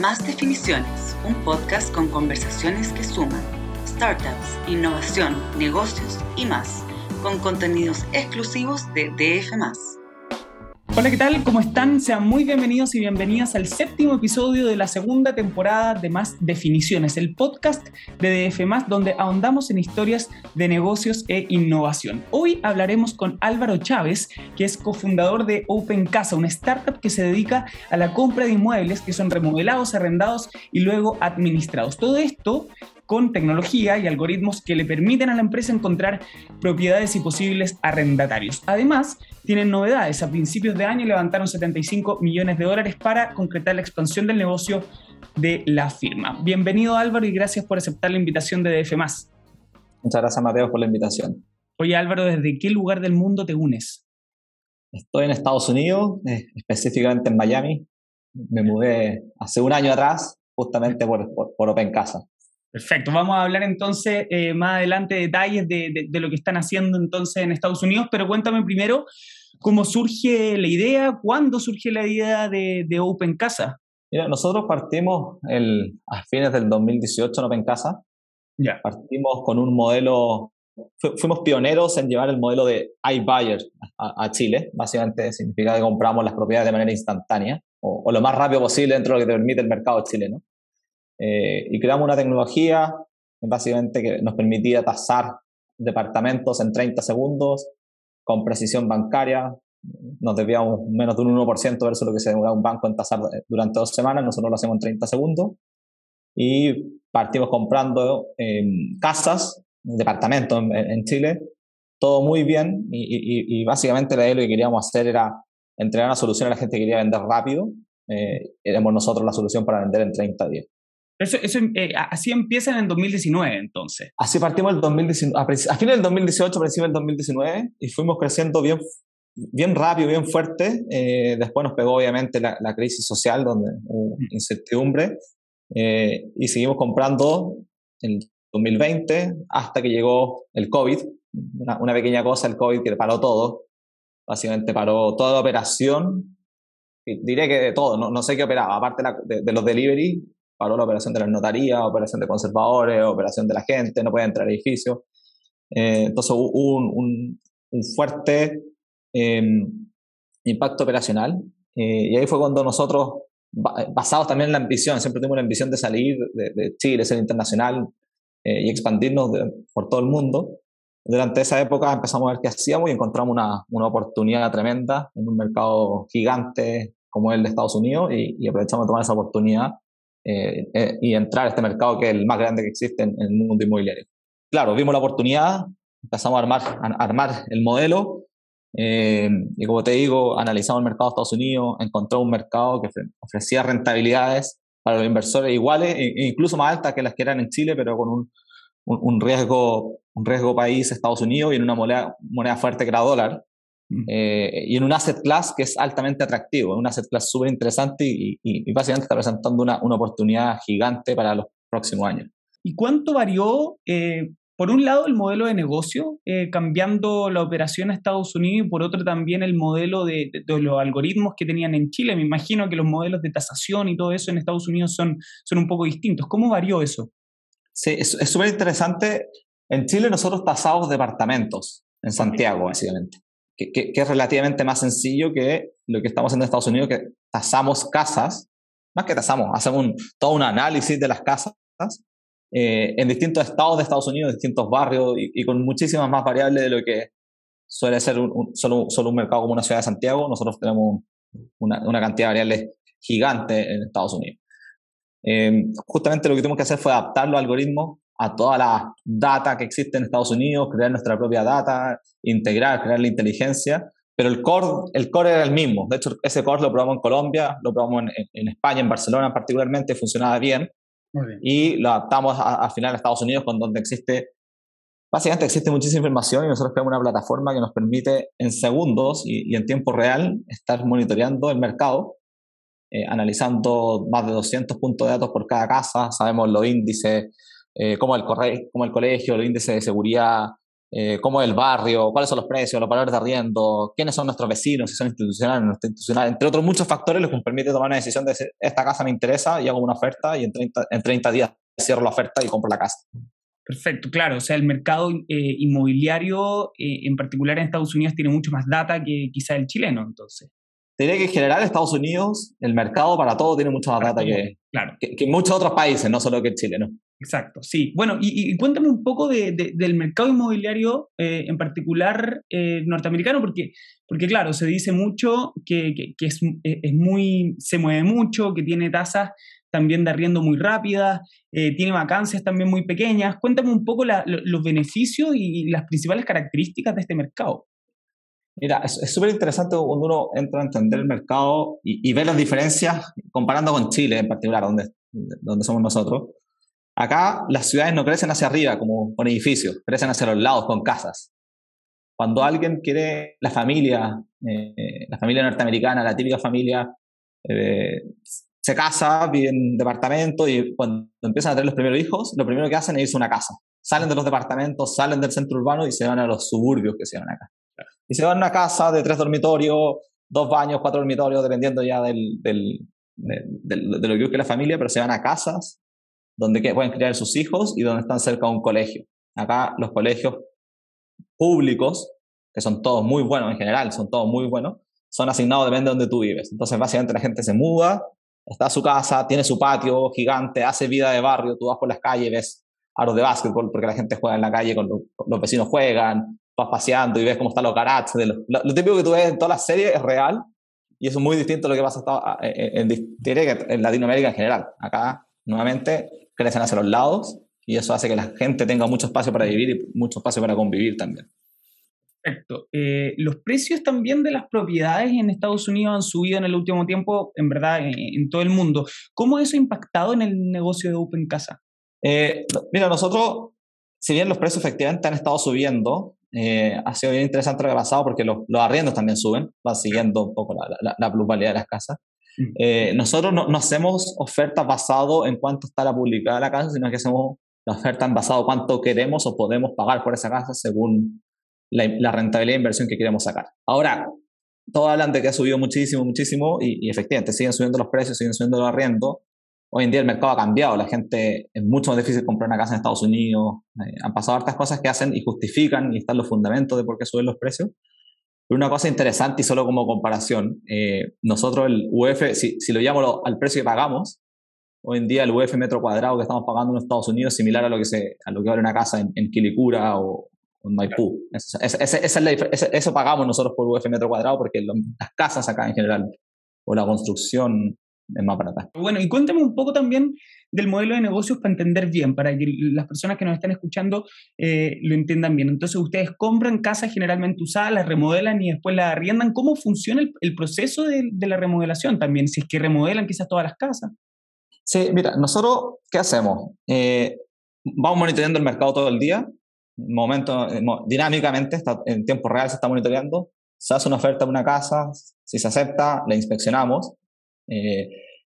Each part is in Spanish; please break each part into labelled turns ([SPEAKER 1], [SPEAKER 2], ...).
[SPEAKER 1] Más Definiciones, un podcast con conversaciones que suman startups, innovación, negocios y más, con contenidos exclusivos de DF.
[SPEAKER 2] Hola, ¿qué tal? ¿Cómo están? Sean muy bienvenidos y bienvenidas al séptimo episodio de la segunda temporada de Más Definiciones, el podcast de DF, donde ahondamos en historias de negocios e innovación. Hoy hablaremos con Álvaro Chávez, que es cofundador de Open Casa, una startup que se dedica a la compra de inmuebles que son remodelados, arrendados y luego administrados. Todo esto con tecnología y algoritmos que le permiten a la empresa encontrar propiedades y posibles arrendatarios. Además, tienen novedades. A principios de año levantaron 75 millones de dólares para concretar la expansión del negocio de la firma. Bienvenido Álvaro y gracias por aceptar la invitación de DF.
[SPEAKER 3] Muchas gracias Mateo por la invitación.
[SPEAKER 2] Oye Álvaro, ¿desde qué lugar del mundo te unes?
[SPEAKER 3] Estoy en Estados Unidos, eh, específicamente en Miami. Me mudé hace un año atrás justamente por, por, por Open Casa.
[SPEAKER 2] Perfecto, vamos a hablar entonces eh, más adelante detalles de, de, lo que están haciendo entonces en Estados Unidos, pero cuéntame primero cómo surge la idea, cuándo surge la idea de, de Open Casa.
[SPEAKER 3] Mira, nosotros partimos el, a fines del 2018 en Open Casa. Ya. Partimos con un modelo, fuimos pioneros en llevar el modelo de iBuyer a, a, Chile. Básicamente significa que compramos las propiedades de manera instantánea o, o, lo más rápido posible dentro de lo que te permite el mercado chileno. Eh, y creamos una tecnología básicamente que nos permitía tasar departamentos en 30 segundos con precisión bancaria. Nos desviamos menos de un 1% versus lo que se demora un banco en tasar durante dos semanas. Nosotros lo hacemos en 30 segundos. Y partimos comprando eh, casas, departamentos en, Chile, todo muy bien. Y, y, básicamente la idea lo que queríamos hacer era entregar una solución a la gente que quería vender rápido. Eh, éramos nosotros la solución para vender en 30 días.
[SPEAKER 2] Eso, eso eh, así empieza en el 2019, entonces.
[SPEAKER 3] Así partimos el 2019, a, fines del 2018, a principios del 2019, y fuimos creciendo bien, bien rápido, bien fuerte. Eh, después nos pegó, obviamente, la, la, crisis social, donde hubo incertidumbre, eh, y seguimos comprando en 2020 hasta que llegó el COVID, una, una, pequeña cosa, el COVID que paró todo. Básicamente paró toda la operación, diré que de todo, no, no sé qué operaba, aparte de, de, de los delivery, paró la operación de las notarías, operación de conservadores, operación de la gente, no puede entrar a edificios. Eh, entonces hubo un, un, fuerte em, impacto operacional eh, y ahí fue cuando nosotros, basados también en la ambición, siempre tuvimos la ambición de salir de, de Chile, ser internacional eh, y expandirnos por todo el mundo. Durante esa época empezamos a ver qué hacíamos y encontramos una, una oportunidad tremenda en un mercado gigante como el de Estados Unidos y, y aprovechamos de tomar esa oportunidad eh, eh, y entrar a este mercado que es el más grande que existe en, el mundo inmobiliario. Claro, vimos la oportunidad, empezamos a armar, a armar el modelo eh, y como te digo, analizamos el mercado de Estados Unidos, encontramos un mercado que ofrecía rentabilidades para los inversores iguales e incluso más altas que las que eran en Chile, pero con un, un, un riesgo, un riesgo país Estados Unidos y en una moneda, moneda fuerte que era dólar. Eh, y en un asset class que es altamente atractivo, un asset class súper interesante y, y, básicamente está presentando una, una, oportunidad gigante para los próximos años.
[SPEAKER 2] ¿Y cuánto varió, eh, por un lado, el modelo de negocio, eh, cambiando la operación a Estados Unidos y por otro también el modelo de, de, de, los algoritmos que tenían en Chile? Me imagino que los modelos de tasación y todo eso en Estados Unidos son, son un poco distintos. ¿Cómo varió eso?
[SPEAKER 3] Sí, es súper interesante. En Chile nosotros tasamos departamentos, en Santiago, básicamente que, que, que, es relativamente más sencillo que lo que estamos haciendo en Estados Unidos, que tasamos casas, más que tasamos, hacemos un, todo un análisis de las casas eh, en distintos estados de Estados Unidos, distintos barrios y, y, con muchísimas más variables de lo que suele ser un, un, solo, solo, un mercado como una ciudad de Santiago. Nosotros tenemos una, una cantidad de variables gigante en Estados Unidos. Eh, justamente lo que tuvimos que hacer fue adaptar los algoritmos a toda la data que existe en Estados Unidos, crear nuestra propia data, integrar, crear la inteligencia, pero el core, el core era el mismo. De hecho, ese core lo probamos en Colombia, lo probamos en, en España, en Barcelona particularmente, funcionaba bien. bien. Y lo adaptamos al final a Estados Unidos, con donde existe, básicamente existe muchísima información y nosotros creamos una plataforma que nos permite en segundos y, y en tiempo real estar monitoreando el mercado, eh, analizando más de 200 puntos de datos por cada casa, sabemos los índices, eh, como, el corre como el colegio, los índices de seguridad, eh, cómo el barrio, cuáles son los precios, los valores de arriendo, quiénes son nuestros vecinos, si son institucionales o no institucionales, entre otros muchos factores, les permite tomar una decisión de decir, esta casa me interesa y hago una oferta y en 30, en 30 días cierro la oferta y compro la casa.
[SPEAKER 2] Perfecto, claro. O sea, el mercado eh, inmobiliario, eh, en particular en Estados Unidos, tiene mucho más data que quizá el chileno, entonces.
[SPEAKER 3] Diría que en general Estados Unidos, el mercado para todo tiene mucha más data que, claro. que, muchos otros países, no solo que el chileno.
[SPEAKER 2] Exacto, sí. Bueno, y, cuéntame un poco de, del mercado inmobiliario, eh, en particular norteamericano, porque, porque claro, se dice mucho que, que, es, muy, se mueve mucho, que tiene tasas también de arriendo muy rápida, eh, tiene vacancias también muy pequeñas. Cuéntame un poco los beneficios y, las principales características de este mercado.
[SPEAKER 3] Mira, es súper interesante cuando uno entra a entender el mercado y, y, ve las diferencias comparando con Chile en particular, donde, donde somos nosotros. Acá las ciudades no crecen hacia arriba como con edificios, crecen hacia los lados con casas. Cuando alguien quiere, la familia, eh, la familia norteamericana, la típica familia, eh, se casa, vive en departamento y cuando empiezan a tener los primeros hijos, lo primero que hacen es irse a una casa. Salen de los departamentos, salen del centro urbano y se van a los suburbios que se van acá. Y se van a una casa de tres dormitorios, dos baños, cuatro dormitorios, dependiendo ya del, del, de, lo que busque la familia, pero se van a casas donde pueden criar sus hijos y donde están cerca de un colegio. Acá los colegios públicos, que son todos muy buenos en general, son todos muy buenos, son asignados depende de donde tú vives. Entonces, básicamente la gente se muda, está su casa, tiene su patio gigante, hace vida de barrio, tú vas por las calles, ves aros de básquetbol porque la gente juega en la calle, con los, vecinos juegan, vas paseando y ves cómo están los garages. Lo, típico que tú ves en todas las series es real y eso es muy distinto a lo que pasa en, en, en Latinoamérica en general. Acá, nuevamente, crecen hacia los lados y eso hace que la gente tenga mucho espacio para vivir y mucho espacio para convivir también.
[SPEAKER 2] Perfecto. Eh, los precios también de las propiedades en Estados Unidos han subido en el último tiempo, en verdad, en, todo el mundo. ¿Cómo eso ha impactado en el negocio de Open Casa?
[SPEAKER 3] Eh, mira, nosotros, si bien los precios efectivamente han estado subiendo, eh, ha sido bien interesante lo que ha pasado porque los, los arriendos también suben, van siguiendo un poco la, la, plusvalía de las casas. Mm. nosotros no, no, hacemos ofertas basado en cuánto está la publicada la casa, sino que hacemos la oferta en basado cuánto queremos o podemos pagar por esa casa según la, rentabilidad de inversión que queremos sacar. Ahora, todos hablan de que ha subido muchísimo, muchísimo y, efectivamente siguen subiendo los precios, siguen subiendo los arriendos. Hoy en día el mercado ha cambiado, la gente es mucho más difícil comprar una casa en Estados Unidos. Eh, han pasado hartas cosas que hacen y justifican y están los fundamentos de por qué suben los precios. Una cosa interesante y solo como comparación, eh, nosotros el UF, si, si lo llamo al precio que pagamos, hoy en día el UF metro cuadrado que estamos pagando en Estados Unidos es similar a lo que, se, a lo que vale una casa en, en Quilicura o, en Maipú. eso pagamos nosotros por UF metro cuadrado porque las casas acá en general o la construcción es más barata.
[SPEAKER 2] Bueno, y cuéntame un poco también del modelo de negocios para entender bien, para que las personas que nos están escuchando eh, lo entiendan bien. Entonces, ustedes compran casas generalmente usadas, las remodelan y después las arriendan. ¿Cómo funciona el, proceso de, la remodelación también? Si es que remodelan quizás todas las casas.
[SPEAKER 3] Sí, mira, nosotros, ¿qué hacemos? Eh, vamos monitoreando el mercado todo el día momento, eh, dinámicamente, en tiempo real se está monitoreando, se hace una oferta una casa, si se acepta, la inspeccionamos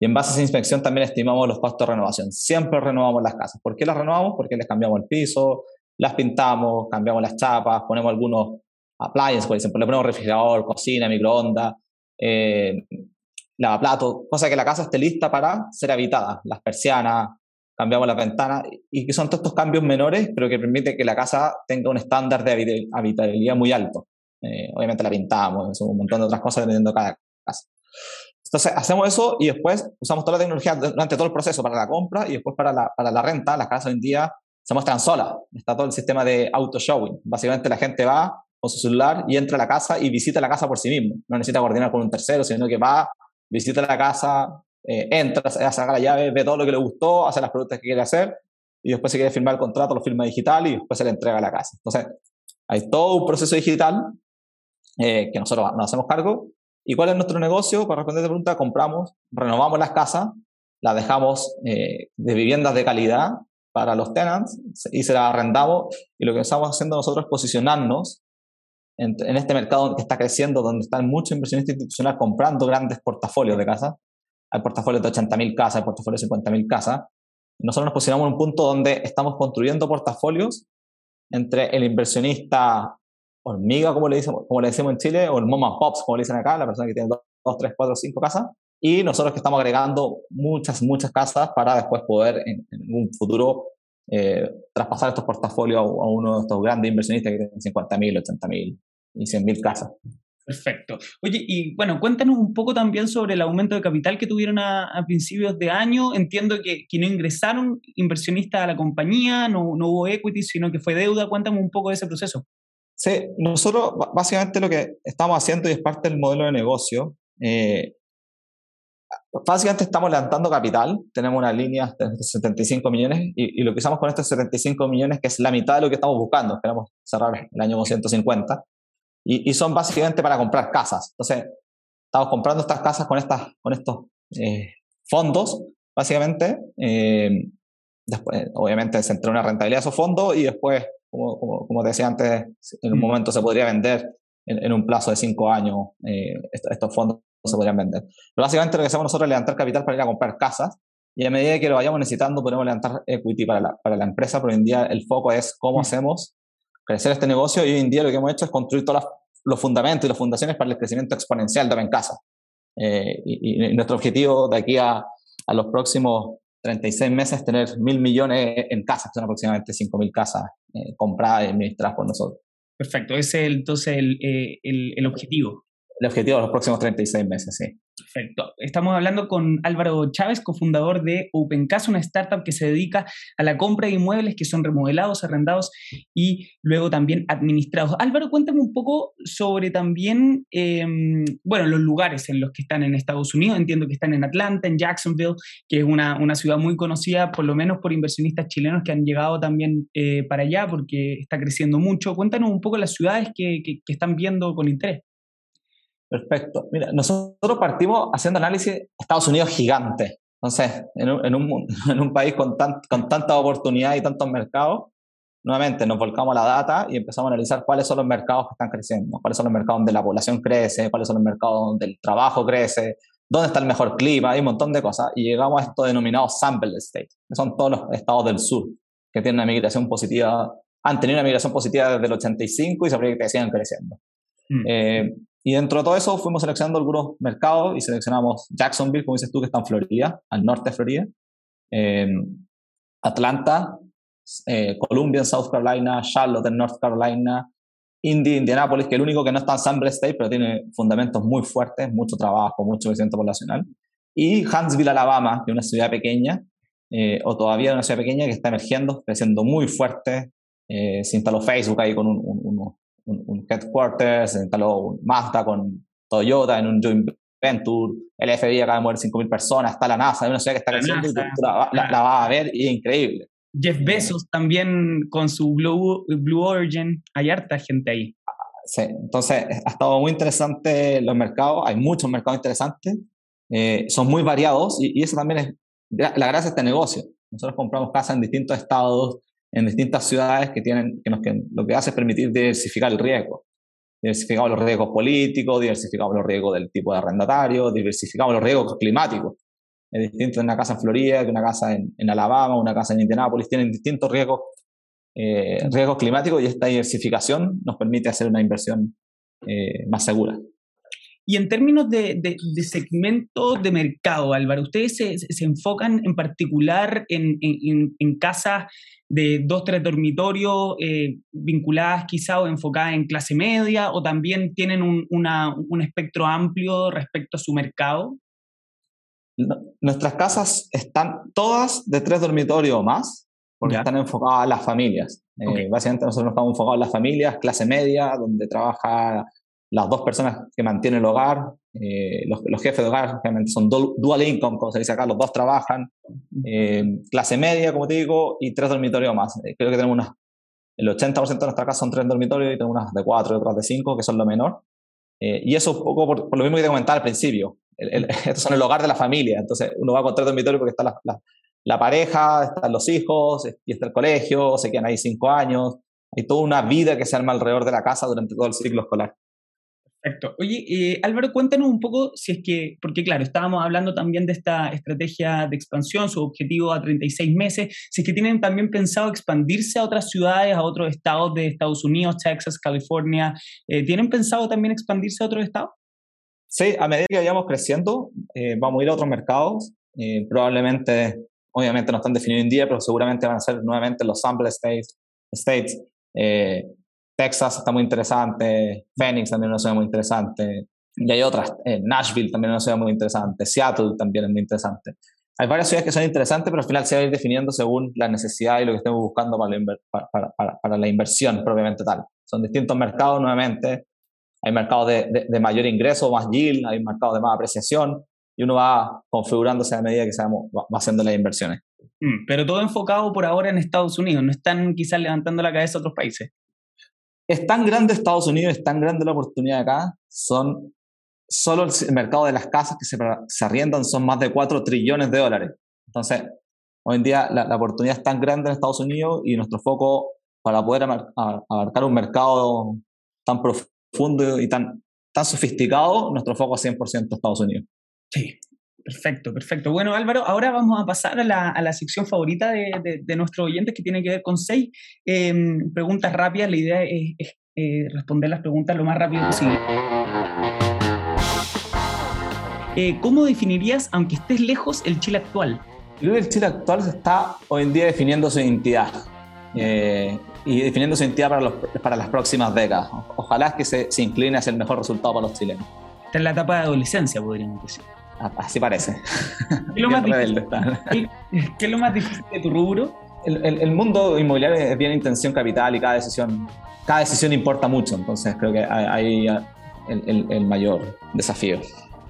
[SPEAKER 3] y en base a esa inspección también estimamos los costos de renovación. Siempre renovamos las casas. ¿Por qué las renovamos? Porque les cambiamos el piso, las pintamos, cambiamos las chapas, ponemos algunos appliances, por ejemplo, le ponemos refrigerador, cocina, microondas, eh, lavaplatos, cosa que la casa esté lista para ser habitada, las persianas, cambiamos las ventanas, y que son todos estos cambios menores, pero que permite que la casa tenga un estándar de habitabilidad muy alto. Eh, obviamente la pintamos, un montón de otras cosas dependiendo de cada casa. Entonces hacemos eso y después usamos toda la tecnología durante todo el proceso para la compra y después para la, para la renta. Las casas hoy en día se muestran solas. Está todo el sistema de auto showing. Básicamente la gente va con su celular y entra a la casa y visita la casa por sí mismo. No necesita coordinar con un tercero, sino que va, visita la casa, eh, entra, saca la llave, ve todo lo que le gustó, hace las preguntas que quiere hacer y después si quiere firmar el contrato, lo firma digital y después se le entrega a la casa. Entonces, hay todo un proceso digital eh, que nosotros nos hacemos cargo. ¿Y cuál es nuestro negocio? Para responder a la pregunta, compramos, renovamos las casas, las dejamos eh, de viviendas de calidad para los tenants y se las arrendamos. Y lo que estamos haciendo nosotros es posicionarnos en, en este mercado que está creciendo, donde están muchos inversionistas institucionales comprando grandes portafolios de casas hay portafolios de 80.000 casas, hay portafolios de 50.000 casas. Nosotros nos posicionamos en un punto donde estamos construyendo portafolios entre el inversionista hormiga, como le, decimos, como le decimos en Chile, o el mom and pops, como le dicen acá, la persona que tiene dos, tres, cuatro, cinco casas, y nosotros que estamos agregando muchas, muchas casas para después poder en, un futuro eh, traspasar estos portafolios a, uno de estos grandes inversionistas que tienen 50 mil, 80 mil y 100 mil casas.
[SPEAKER 2] Perfecto. Oye, y bueno, cuéntanos un poco también sobre el aumento de capital que tuvieron a, principios de año. Entiendo que, que, no ingresaron inversionistas a la compañía, no, no hubo equity, sino que fue deuda. Cuéntame un poco de ese proceso.
[SPEAKER 3] Sí, nosotros básicamente lo que estamos haciendo y es parte del modelo de negocio, eh, básicamente estamos levantando capital, tenemos una línea de 75 millones y, lo que usamos con estos 75 millones, que es la mitad de lo que estamos buscando, esperamos cerrar el año con 150, y, y son básicamente para comprar casas. Entonces, estamos comprando estas casas con, estas, con estos eh, fondos, básicamente. Eh, después, obviamente, se entra una rentabilidad de esos fondos y después como, como, como, te decía antes, en un momento se podría vender en, un plazo de cinco años, eh, estos, fondos se podrían vender. Pero básicamente lo que hacemos nosotros es levantar capital para ir a comprar casas y a medida que lo vayamos necesitando podemos levantar equity para la, para la empresa, pero hoy en día el foco es cómo hacemos crecer este negocio y hoy en día lo que hemos hecho es construir todos los fundamentos y las fundaciones para el crecimiento exponencial de en casa. Eh, y, y, nuestro objetivo de aquí a, a los próximos 36 meses tener mil millones en casas, son aproximadamente 5 mil casas eh, compradas y administradas por nosotros.
[SPEAKER 2] Perfecto, ese es entonces el, eh, el, el objetivo.
[SPEAKER 3] El objetivo de los próximos 36 meses, sí.
[SPEAKER 2] Perfecto. Estamos hablando con Álvaro Chávez, cofundador de OpenCasa, una startup que se dedica a la compra de inmuebles que son remodelados, arrendados y luego también administrados. Álvaro, cuéntame un poco sobre también, em, bueno, los lugares en los que están en Estados Unidos. Entiendo que están en Atlanta, en Jacksonville, que es una, una ciudad muy conocida, por lo menos por inversionistas chilenos que han llegado también eh, para allá porque está creciendo mucho. Cuéntanos un poco las ciudades que, que están viendo con interés.
[SPEAKER 3] Perfecto. Mira, nosotros partimos haciendo análisis Estados Unidos gigante. Entonces, en un, en un, en un país con, tan, con tanta oportunidad y tantos mercados, nuevamente nos volcamos a la data y empezamos a analizar cuáles son los mercados que están creciendo, cuáles son los mercados donde la población crece, cuáles son los mercados donde el trabajo crece, dónde está el mejor clima, hay un montón de cosas. Y llegamos a esto denominado sample state, que son todos los estados del sur que tienen una migración positiva, han tenido una migración positiva desde el 85 y se sigan creciendo. Mm. Eh, y dentro de todo eso fuimos seleccionando algunos mercados y seleccionamos Jacksonville, como dices tú, que está en Florida, al norte de Florida, eh, Atlanta, eh, Columbia en South Carolina, Charlotte en North Carolina, Indy, Indianapolis, que el único que no está en Sample State, pero tiene fundamentos muy fuertes, mucho trabajo, mucho crecimiento poblacional. Y Huntsville, Alabama, que es una ciudad pequeña, eh, o todavía una ciudad pequeña que está emergiendo, creciendo muy fuerte. se instaló Facebook ahí con un, un, un, headquarters, se instaló un Mazda con Toyota en un joint venture, el FBI acaba de mover 5.000 personas, está la NASA, hay una ciudad que está creciendo y la, la, va a ver y es increíble.
[SPEAKER 2] Jeff Bezos también con su Blue, Blue Origin, hay harta gente ahí.
[SPEAKER 3] Sí, entonces ha estado muy interesante los mercados, hay muchos mercados interesantes, eh, son muy variados y, y, eso también es la gracia de este negocio. Nosotros compramos casas en distintos estados, en distintas ciudades que tienen, que, nos, que lo que hace es permitir diversificar el riesgo. Diversificamos los riesgos políticos, diversificamos los riesgos del tipo de arrendatario, diversificamos los riesgos climáticos. Es distinto una casa en Florida que una casa en, en Alabama, una casa en Indianápolis, tienen distintos riesgos, eh, riesgos climáticos y esta diversificación nos permite hacer una inversión eh, más segura.
[SPEAKER 2] Y en términos de, de, segmento de mercado, Álvaro, ¿ustedes se, se enfocan en particular en, en, en casas de dos, tres dormitorios eh, vinculadas quizá o enfocadas en clase media o también tienen un, una, un espectro amplio respecto a su mercado?
[SPEAKER 3] nuestras casas están todas de tres dormitorios o más, porque están enfocadas a las familias. Eh, básicamente nosotros estamos enfocados en las familias, clase media, donde trabaja las dos personas que mantienen el hogar, eh, los, los, jefes de hogar realmente son dual income, como se dice acá, los dos trabajan, eh, clase media, como te digo, y tres dormitorios más. Eh, creo que tenemos unas, el 80% de nuestra casa son tres dormitorios y tenemos unas de cuatro y otras de cinco, que son lo menor. y eso un poco por, lo mismo que te comentaba al principio. estos son el hogar de la familia, entonces uno va con tres dormitorios porque está la, la, la pareja, están los hijos, y está el colegio, se quedan ahí cinco años, hay toda una vida que se arma alrededor de la casa durante todo el ciclo escolar.
[SPEAKER 2] Perfecto. Oye, eh, Álvaro, cuéntanos un poco si es que, porque claro, estábamos hablando también de esta estrategia de expansión, su objetivo a 36 meses, si es que tienen también pensado expandirse a otras ciudades, a otros estados de Estados Unidos, Texas, California, eh, ¿tienen pensado también expandirse a otros estados?
[SPEAKER 3] Sí, a medida que vayamos creciendo, eh, vamos a ir a otros mercados, probablemente, obviamente no están definidos en día, pero seguramente van a ser nuevamente los sample states, states Texas está muy interesante, Phoenix también es una ciudad muy interesante, y hay otras, eh, Nashville también es una ciudad muy interesante, Seattle también es muy interesante. Hay varias ciudades que son interesantes, pero al final se va a ir definiendo según la necesidad y lo que estemos buscando para la, para, para, la inversión propiamente tal. Son distintos mercados nuevamente. Hay mercados de, de, mayor ingreso, más yield, hay mercados de más apreciación, y uno va configurándose a medida que se va, haciendo las inversiones.
[SPEAKER 2] Mm, pero todo enfocado por ahora en Estados Unidos, no están quizás levantando la cabeza a otros países.
[SPEAKER 3] Es tan grande Estados Unidos, es tan grande la oportunidad acá, son solo el mercado de las casas que se, se arriendan son más de 4 trillones de dólares. Entonces, hoy en día la, oportunidad es tan grande en Estados Unidos y nuestro foco para poder abarcar un mercado tan profundo y tan, tan sofisticado, nuestro foco es 100% Estados Unidos.
[SPEAKER 2] Sí, Perfecto, perfecto. Bueno, Álvaro, ahora vamos a pasar a la, a la sección favorita de, de, nuestros oyentes que tiene que ver con seis em, preguntas rápidas. La idea es, eh, responder las preguntas lo más rápido posible. Eh, ¿Cómo definirías, aunque estés lejos, el Chile actual?
[SPEAKER 3] Creo que el Chile actual está hoy en día definiendo su identidad eh, y definiendo su identidad para, los, para las próximas décadas. Ojalá que se, se incline hacia el mejor resultado para los chilenos.
[SPEAKER 2] Está en la etapa de adolescencia, podríamos decir.
[SPEAKER 3] Así parece.
[SPEAKER 2] ¿Qué es lo, más difícil, ¿Qué, es lo más difícil de tu rubro?
[SPEAKER 3] El, el, mundo inmobiliario es bien intención capital y cada decisión, cada decisión importa mucho, entonces creo que hay el, el mayor desafío.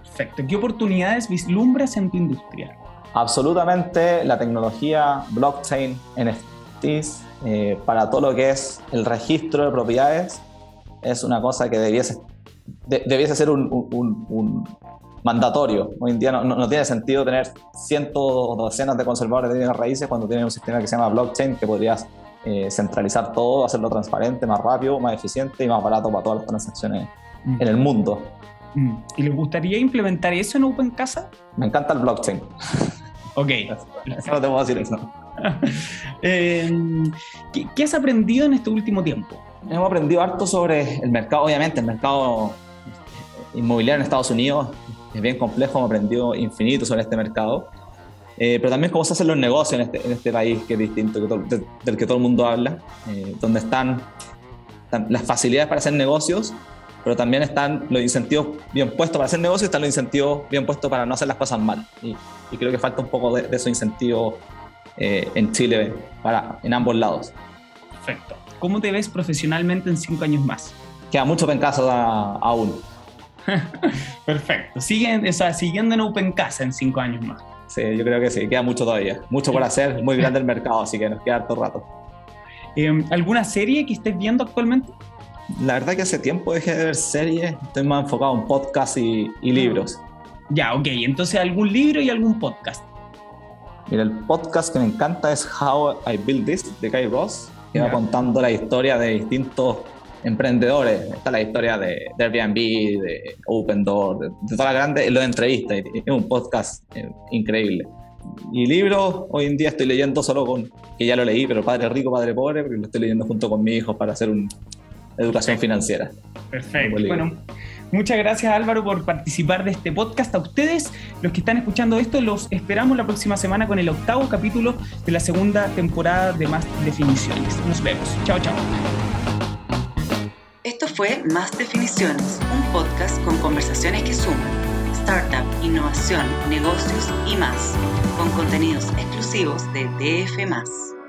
[SPEAKER 2] Perfecto. ¿Qué oportunidades vislumbras en tu industria?
[SPEAKER 3] Absolutamente la tecnología, blockchain, NFTs, eh, para todo lo que es el registro de propiedades, es una cosa que debiese, debiese ser un, un, mandatorio. Hoy en día no, tiene sentido tener cientos o docenas de conservadores de raíces cuando tienes un sistema que se llama blockchain que podrías eh, centralizar todo, hacerlo transparente, más rápido, más eficiente y más barato para todas las transacciones mm. en el mundo.
[SPEAKER 2] Mm. ¿Y les gustaría implementar eso en Open Casa?
[SPEAKER 3] Me encanta el blockchain.
[SPEAKER 2] Ok.
[SPEAKER 3] Solo te puedo decir eso.
[SPEAKER 2] Em, ¿qué, has aprendido en este último tiempo?
[SPEAKER 3] Hemos aprendido harto sobre el mercado, obviamente, el mercado inmobiliario en Estados Unidos es bien complejo, hemos aprendido infinito sobre este mercado, eh, pero también cómo se hacen los negocios en este, en este país que es distinto del que todo el mundo habla, eh, donde están, las facilidades para hacer negocios, pero también están los incentivos bien puestos para hacer negocios y están los incentivos bien puestos para no hacer las cosas mal. Y, creo que falta un poco de, esos incentivos eh, en Chile para, en ambos lados.
[SPEAKER 2] Perfecto. ¿Cómo te ves profesionalmente en cinco años más?
[SPEAKER 3] Queda mucho pencaso aún.
[SPEAKER 2] Perfecto. Siguen, o sea, siguiendo en Open Casa en cinco años más.
[SPEAKER 3] Sí, yo creo que sí, queda mucho todavía. Mucho por hacer, muy grande el mercado, así que nos queda harto rato.
[SPEAKER 2] Em, ¿Alguna serie que estés viendo actualmente?
[SPEAKER 3] La verdad que hace tiempo dejé de ver series, estoy más enfocado en podcast y, libros.
[SPEAKER 2] Ya, ok, entonces algún libro y algún podcast.
[SPEAKER 3] Mira, el podcast que me encanta es How I Build This de Kai Ross, que va contando la historia de distintos emprendedores. Está la historia de, Airbnb, de Open Door, de, toda la grande, lo de entrevistas. Es un podcast eh, increíble. Y libros, hoy en día estoy leyendo solo con, que ya lo leí, pero Padre Rico, Padre Pobre, porque lo estoy leyendo junto con mi hijo para hacer una educación financiera.
[SPEAKER 2] Perfecto. Bueno, muchas gracias Álvaro por participar de este podcast. A ustedes, los que están escuchando esto, los esperamos la próxima semana con el octavo capítulo de la segunda temporada de Más Definiciones. Nos vemos. Chao, chao.
[SPEAKER 1] Fue Más Definiciones, un podcast con conversaciones que suman startup, innovación, negocios y más, con contenidos exclusivos de DF.